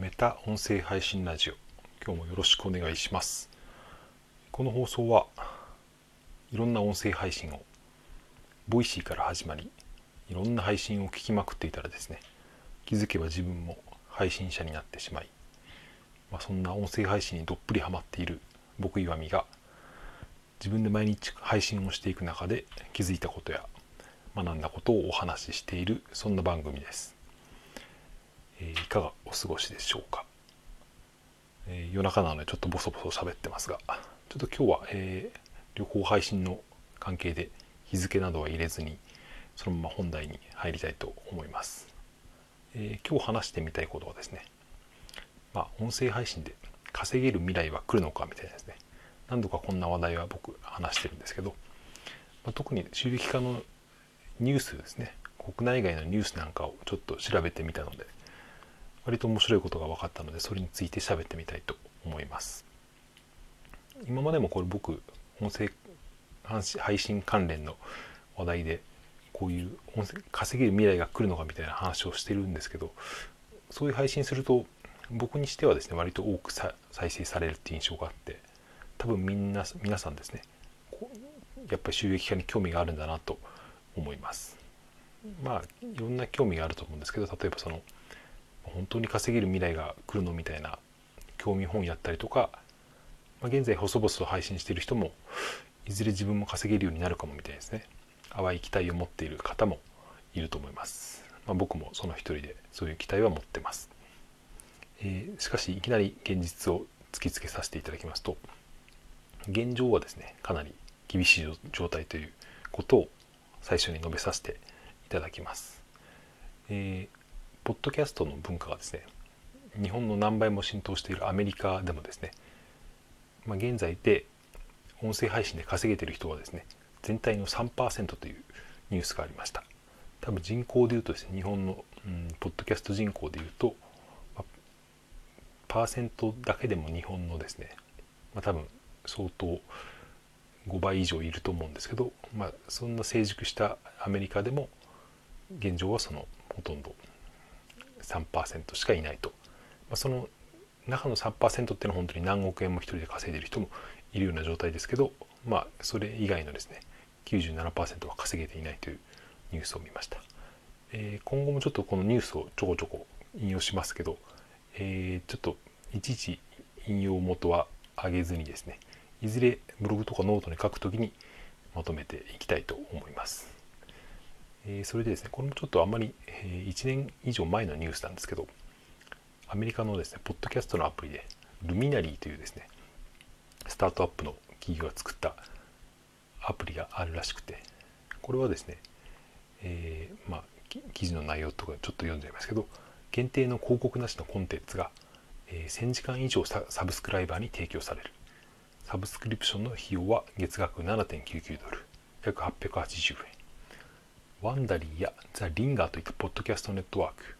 メタ音声配信ラジオ。今日もよろしくお願いします。この放送はいろんな音声配信を Voicy から始まりいろんな配信を聞きまくっていたらですね気づけば自分も配信者になってしまい、まあ、そんな音声配信にどっぷりハマっている僕岩見が自分で毎日配信をしていく中で気づいたことや学んだことをお話ししているそんな番組です。え、いかがお過ごしでしょうか、えー、夜中なのでちょっとボソボソ喋ってますがちょっと今日は、えー、旅行配信の関係で日付などは入れずにそのまま本題に入りたいと思います、え今日話してみたいことはですねまあ音声配信で稼げる未来は来るのかみたいなですね何度かこんな話題は僕話してるんですけど、まあ、特に収益化のニュースですね国内外のニュースなんかをちょっと調べてみたので割と面白いことが分かったのでそれについて喋ってみたいと思います。今までもこれ僕音声配信関連の話題でこういう音声稼げる未来が来るのかみたいな話をしてるんですけどそういう配信すると僕にしてはですね割と多く再生されるっていう印象があって多分みんな皆さんですねやっぱり収益化に興味があるんだなと思います。まあいろんな興味があると思うんですけど例えばその本当に稼げる未来が来るのみたいな興味本やったりとか、まあ、現在細々と配信している人もいずれ自分も稼げるようになるかもみたいですね。淡い期待を持っている方もいると思います、まあ、僕もその一人でそういう期待は持ってます、えー、しかしいきなり現実を突きつけさせていただきますと現状はですねかなり厳しい状態ということを最初に述べさせていただきます、えーポッドキャストの文化がですね日本の何倍も浸透しているアメリカでもですね、まあ、現在で音声配信で稼げてる人はですね全体の3%というニュースがありました。多分人口でいうとですね日本の、うん、ポッドキャスト人口でいうと、まあ、パーセントだけでも日本のですね、まあ、多分相当5倍以上いると思うんですけど、まあ、そんな成熟したアメリカでも現状はそのほとんど3%しかいないと、まあ、その中の3%っていうのは本当に何億円も一人で稼いでる人もいるような状態ですけどまあそれ以外のですね97%は稼げていないというニュースを見ました、えー、今後もちょっとこのニュースをちょこちょこ引用しますけど、えー、ちょっといちいち引用元は上げずにですねいずれブログとかノートに書くときにまとめていきたいと思います。えー、それでですねこれもちょっとあんまり、え、1年以上前のニュースなんですけどアメリカのですねポッドキャストのアプリでルミナリーというですねスタートアップの企業が作ったアプリがあるらしくてこれはですね、えー、まあ記事の内容とかちょっと読んじゃいますけど限定の広告なしのコンテンツが、えー、1000時間以上サブスクライバーに提供される。サブスクリプションの費用は月額7.99ドル約880円。ワンダリーやザ・リンガーといったポッドキャストネットワーク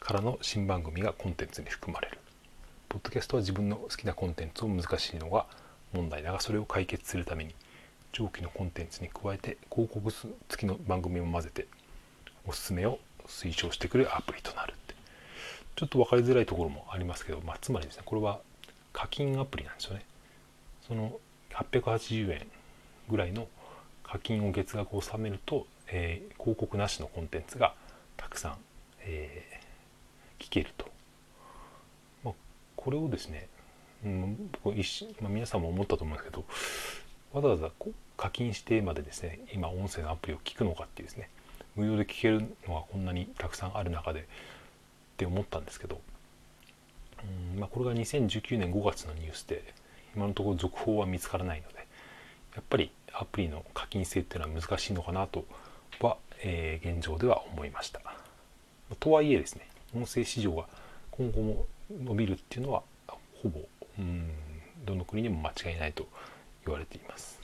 からの新番組がコンテンツに含まれる。ポッドキャストは自分の好きなコンテンツを難しいのが問題だがそれを解決するために上記のコンテンツに加えて広告付きの番組を混ぜておすすめを推奨してくれるアプリとなるってちょっと分かりづらいところもありますけど、まあ、つまりですねこれは課金アプリなんですよねその880円ぐらいの課金を月額納めるとえー、広告なしのコンテンツがたくさん、えー、聞けると、まあ、これをですね、うん、僕一まあ、皆さんも思ったと思うんですけどわざわざ課金してまでですね今音声のアプリを聞くのかっていうですね無料で聞けるのがこんなにたくさんある中でって思ったんですけど、うんまあ、これが2019年5月のニュースで今のところ続報は見つからないのでやっぱりアプリの課金制っていうのは難しいのかなとは、えー、現状では思いました。とはいえですね、音声市場が今後も伸びるっていうのはほぼうんどの国でも間違いないと言われています。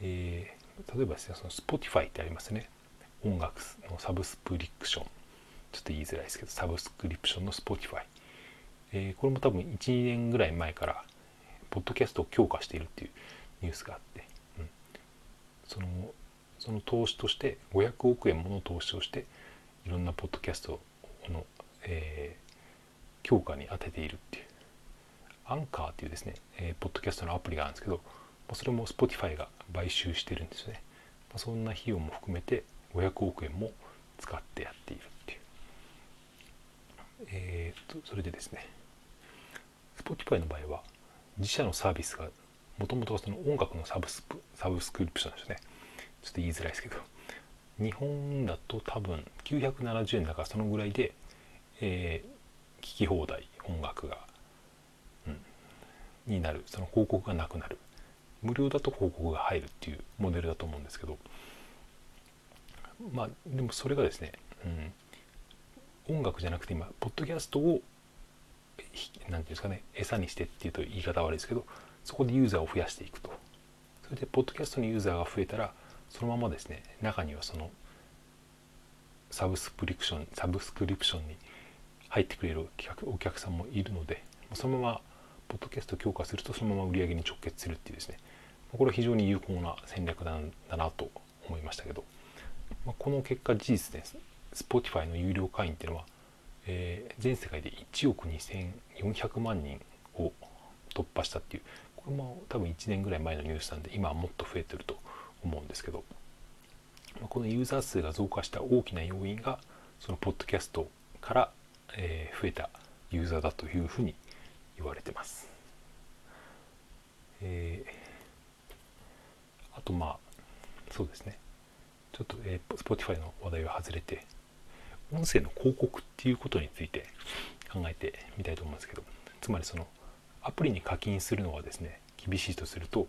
えー、例えばですね、その Spotify ってありますね。音楽のサブスクリプション。ちょっと言いづらいですけど、サブスクリプションの Spotify。えー、これも多分1、2年ぐらい前から、ポッドキャストを強化しているっていうニュースがあって、その投資として500億円もの投資をしていろんなポッドキャストの、えー強化に当てているっていうアンカーっていうですね、えー、ポッドキャストのアプリがあるんですけどそれも Spotify が買収してるんですよね、まあ、そんな費用も含めて500億円も使ってやっているっていう。えー、とそれでですね Spotify の場合は自社のサービスがもともとその音楽のサブスサブスクリプションですね。ちょっと言いづらいですけど。日本だと多分970円だからそのぐらいで、えー、聞き放題音楽が、うん、になる。その広告がなくなる。無料だと広告が入るっていうモデルだと思うんですけど。まあでもそれがですね、うん、音楽じゃなくて今ポッドキャストを何て言うんですかね餌にしてっていうと言い方悪いですけどそこでユーザーを増やしていくと。それでポッドキャストのユーザーが増えたらそのままですね中にはそのサブスクリプションサブスクリプションに入ってくれるお客さんもいるのでそのままポッドキャスト強化するとそのまま売り上げに直結するっていうですね。これは非常に有効な戦略なんだなと思いましたけど、まあ、この結果事実です Spotify の有料会員っていうのは、えー、全世界で1億2400万人を突破したっていう。これも多分1年ぐらい前のニュースなんで今はもっと増えてると思うんですけど、まあ、このユーザー数が増加した大きな要因がそのポッドキャストから、えー、増えたユーザーだというふうに言われてます。えー、あとまあそうですねちょっと、えー、Spotify の話題は外れて音声の広告っていうことについて考えてみたいと思うんですけどつまりそのアプリに課金するのはですね厳しいとすると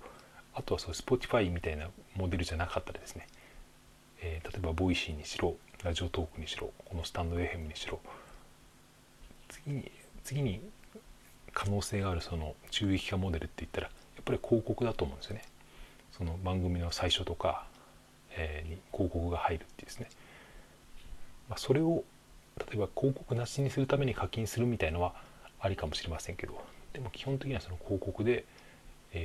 あとはそう Spotify みたいなモデルじゃなかったらですね、えー、例えばボイシーにしろラジオトークにしろこのスタンド FM にしろ次に次に可能性があるその収益化モデルって言ったらやっぱり広告だと思うんですよね。その番組の最初とか、えー、に広告が入るっていうですね、まあ、それを例えば広告なしにするために課金するみたいのはありかもしれませんけどでも基本的にはその広告で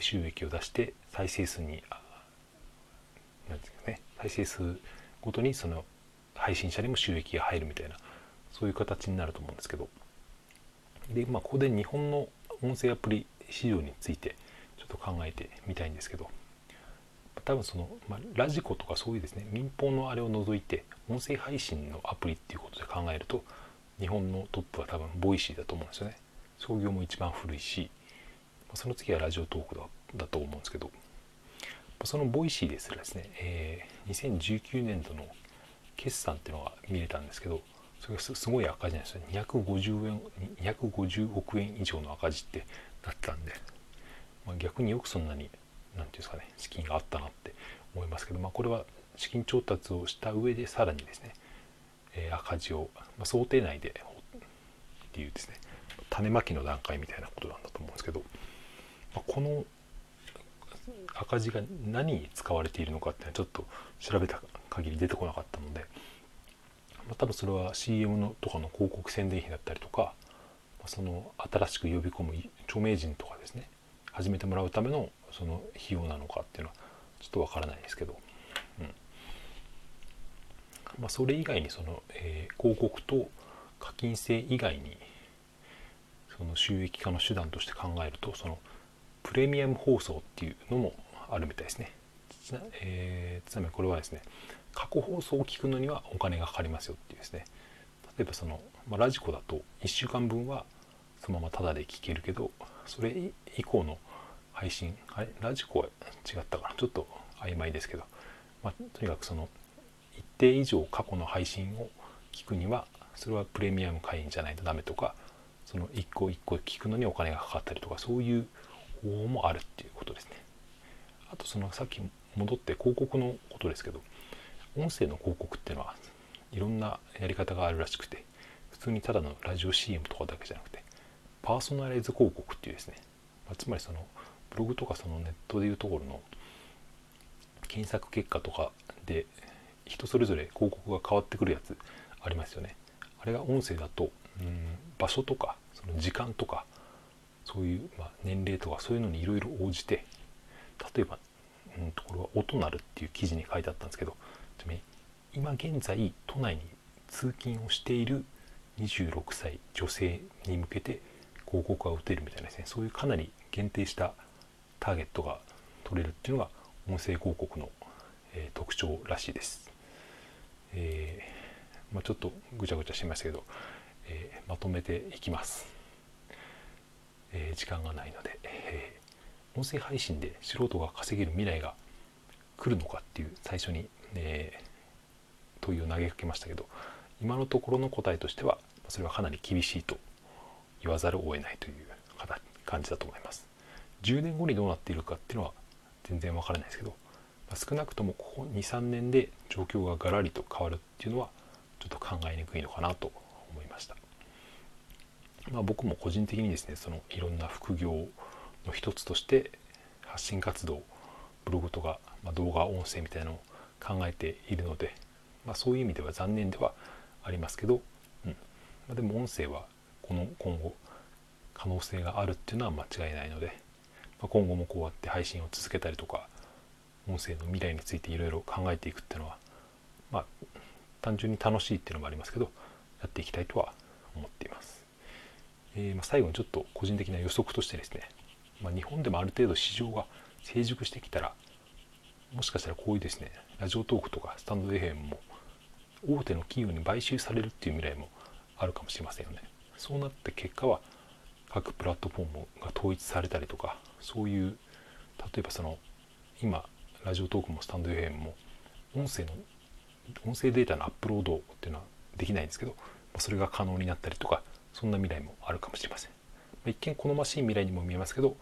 収益を出して再生数に何ですかね再生数ごとにその配信者にも収益が入るみたいなそういう形になると思うんですけど。でまあここで日本の音声アプリ市場についてちょっと考えてみたいんですけど。多分その、まあ、ラジコとかそういうですね民放のあれを除いて音声配信のアプリっていうことで考えると日本のトップは多分ボイシーだと思うんですよね。創業も一番古いしその次はラジオトークだだと思うんですけどそのボイシーですらですね、えー、2019年度の決算っていうのが見れたんですけどそれがすごい赤字なんですよ。250円250億円以上の赤字ってなったんで、まあ、逆によくそんなに何て言うんですかね資金があったなって思いますけど、まあ、これは資金調達をした上でさらにですね、えー、赤字を、まあ、想定内でっていうですね種まきの段階みたいなことなんだと思うんですけど、この赤字が何に使われているのかっていうのはちょっと調べた限り出てこなかったので、まあ、多分それは CM のとかの広告宣伝費だったりとか、まあ、その新しく呼び込む著名人とかですね始めてもらうためのその費用なのかっていうのはちょっとわからないですけど、うん。まあ、それ以外にその、えー、広告と課金制以外にその収益化の手段として考えるとそのプレミアム放送っていうのもあるみたいですね。えー、ちなみにこれはですね過去放送を聞くのにはお金がかかりますよっていうですね例えばその、まあ、ラジコだと1週間分はそのままタダで聞けるけどそれ以降の配信あれラジコは違ったかなちょっと曖昧ですけど、まあ、とにかくその一定以上過去の配信を聞くにはそれはプレミアム会員じゃないとダメとかその一個一個聞くのにお金がかかったりとかそういう法もあるっていうことですね。あとそのさっき戻って広告のことですけど音声の広告っていうのはいろんなやり方があるらしくて普通にただのラジオ CM とかだけじゃなくてパーソナライズ広告っていうですね、まあ、つまりそのブログとかそのネットでいうところの検索結果とかで人それぞれ広告が変わってくるやつありますよね。あれが音声だとうん場所とかその時間とかそういう、まあ、年齢とかそういうのにいろいろ応じて例えば、うん、ところは音鳴るっていう記事に書いてあったんですけど今現在都内に通勤をしている26歳女性に向けて広告が打てるみたいなですねそういうかなり限定したターゲットが取れるっていうのが音声広告の、えー、特徴らしいです。えー、まあ、ちょっとぐちゃぐちゃしてましたけど、えー、まとめていきます、え時間がないので、え音声配信で素人が稼げる未来が来るのかっていう最初に、え問いを投げかけましたけど今のところの答えとしてはそれはかなり厳しいと言わざるを得ないという感じだと思います。10年後にどうなっているかっていうのは全然わからないですけど少なくともここ23年で状況がガラリと変わるっていうのはちょっと考えにくいのかなと思いました、まあ、僕も個人的にですねそのいろんな副業の一つとして発信活動ブログとか、まあ、動画音声みたいなのを考えているので、まあ、そういう意味では残念ではありますけど、うんまあ、でも音声はこの今後可能性があるっていうのは間違いないので、まあ、今後もこうやって配信を続けたりとか音声の未来についていろいろ考えていくっていうのはまあ単純に楽しいっていうのもありますけどやっていきたいとは思っています。えー、ま、最後にちょっと個人的な予測としてですね、まあ、日本でもある程度市場が成熟してきたらもしかしたらこういうですねラジオトークとかスタンド FM も大手の企業に買収されるっていう未来もあるかもしれませんよね。そうなって結果は各プラットフォームが統一されたりとかそういう例えばその今ラジオトークもスタンド FM も音声の音声データのアップロードっていうのはできないんですけどそれが可能になったりとかそんな未来もあるかもしれません。一見好ましい未来にも見えますけど、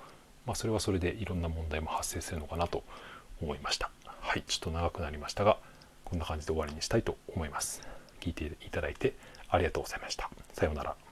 まあ、それはそれでいろんな問題も発生するのかなと思いました。はいちょっと長くなりましたがこんな感じで終わりにしたいと思います。聞いていただいてありがとうございました。さようなら。